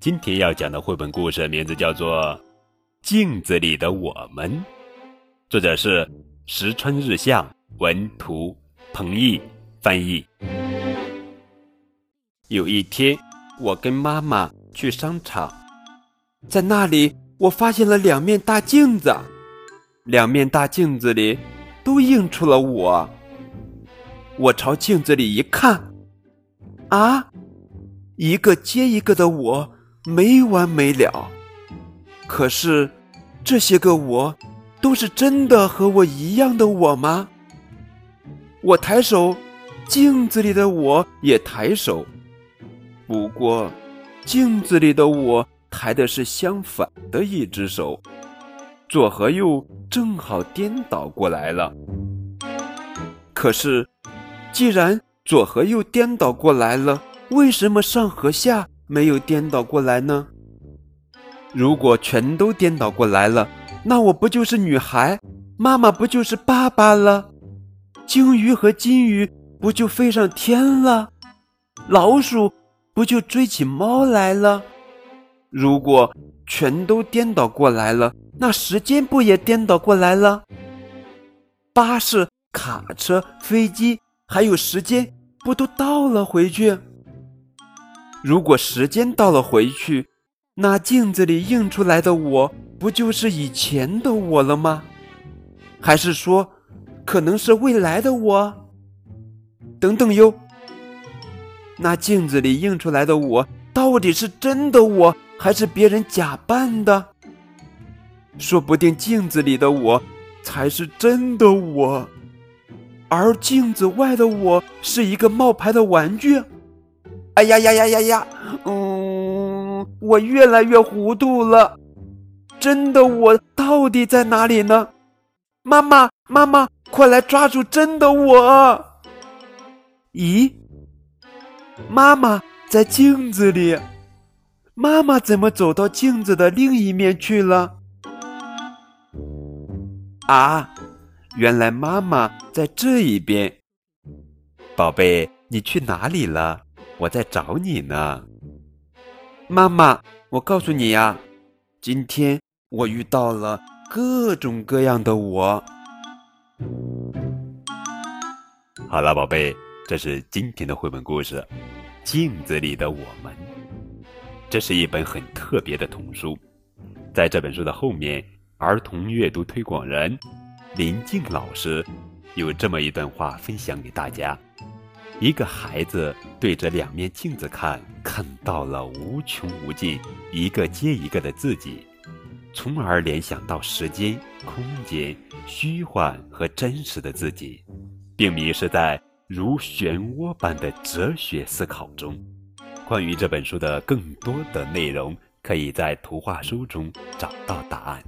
今天要讲的绘本故事名字叫做《镜子里的我们》，作者是石川日向，文图，彭毅翻译。有一天，我跟妈妈去商场，在那里我发现了两面大镜子，两面大镜子里都映出了我。我朝镜子里一看，啊，一个接一个的我。没完没了，可是这些个我，都是真的和我一样的我吗？我抬手，镜子里的我也抬手，不过镜子里的我抬的是相反的一只手，左和右正好颠倒过来了。可是，既然左和右颠倒过来了，为什么上和下？没有颠倒过来呢。如果全都颠倒过来了，那我不就是女孩，妈妈不就是爸爸了？鲸鱼和金鱼不就飞上天了？老鼠不就追起猫来了？如果全都颠倒过来了，那时间不也颠倒过来了？巴士、卡车、飞机，还有时间，不都倒了回去？如果时间倒了回去，那镜子里映出来的我不就是以前的我了吗？还是说，可能是未来的我？等等哟，那镜子里映出来的我到底是真的我，还是别人假扮的？说不定镜子里的我才是真的我，而镜子外的我是一个冒牌的玩具。哎呀呀呀呀呀！嗯，我越来越糊涂了。真的我到底在哪里呢？妈妈，妈妈，快来抓住真的我！咦，妈妈在镜子里。妈妈怎么走到镜子的另一面去了？啊，原来妈妈在这一边。宝贝，你去哪里了？我在找你呢，妈妈。我告诉你呀，今天我遇到了各种各样的我。好了，宝贝，这是今天的绘本故事《镜子里的我们》。这是一本很特别的童书，在这本书的后面，儿童阅读推广人林静老师有这么一段话分享给大家。一个孩子对着两面镜子看，看到了无穷无尽、一个接一个的自己，从而联想到时间、空间、虚幻和真实的自己，并迷失在如漩涡般的哲学思考中。关于这本书的更多的内容，可以在图画书中找到答案。